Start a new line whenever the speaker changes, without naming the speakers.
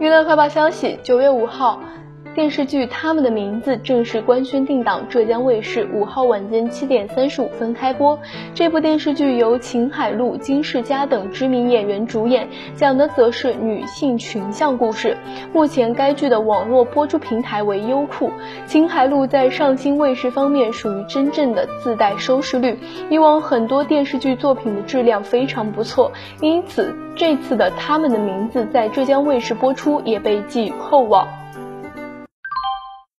娱乐快报消息：九月五号。电视剧《他们的名字》正式官宣定档浙江卫视五号晚间七点三十五分开播。这部电视剧由秦海璐、金世佳等知名演员主演，讲的则是女性群像故事。目前该剧的网络播出平台为优酷。秦海璐在上星卫视方面属于真正的自带收视率，以往很多电视剧作品的质量非常不错，因此这次的《他们的名字》在浙江卫视播出也被寄予厚望。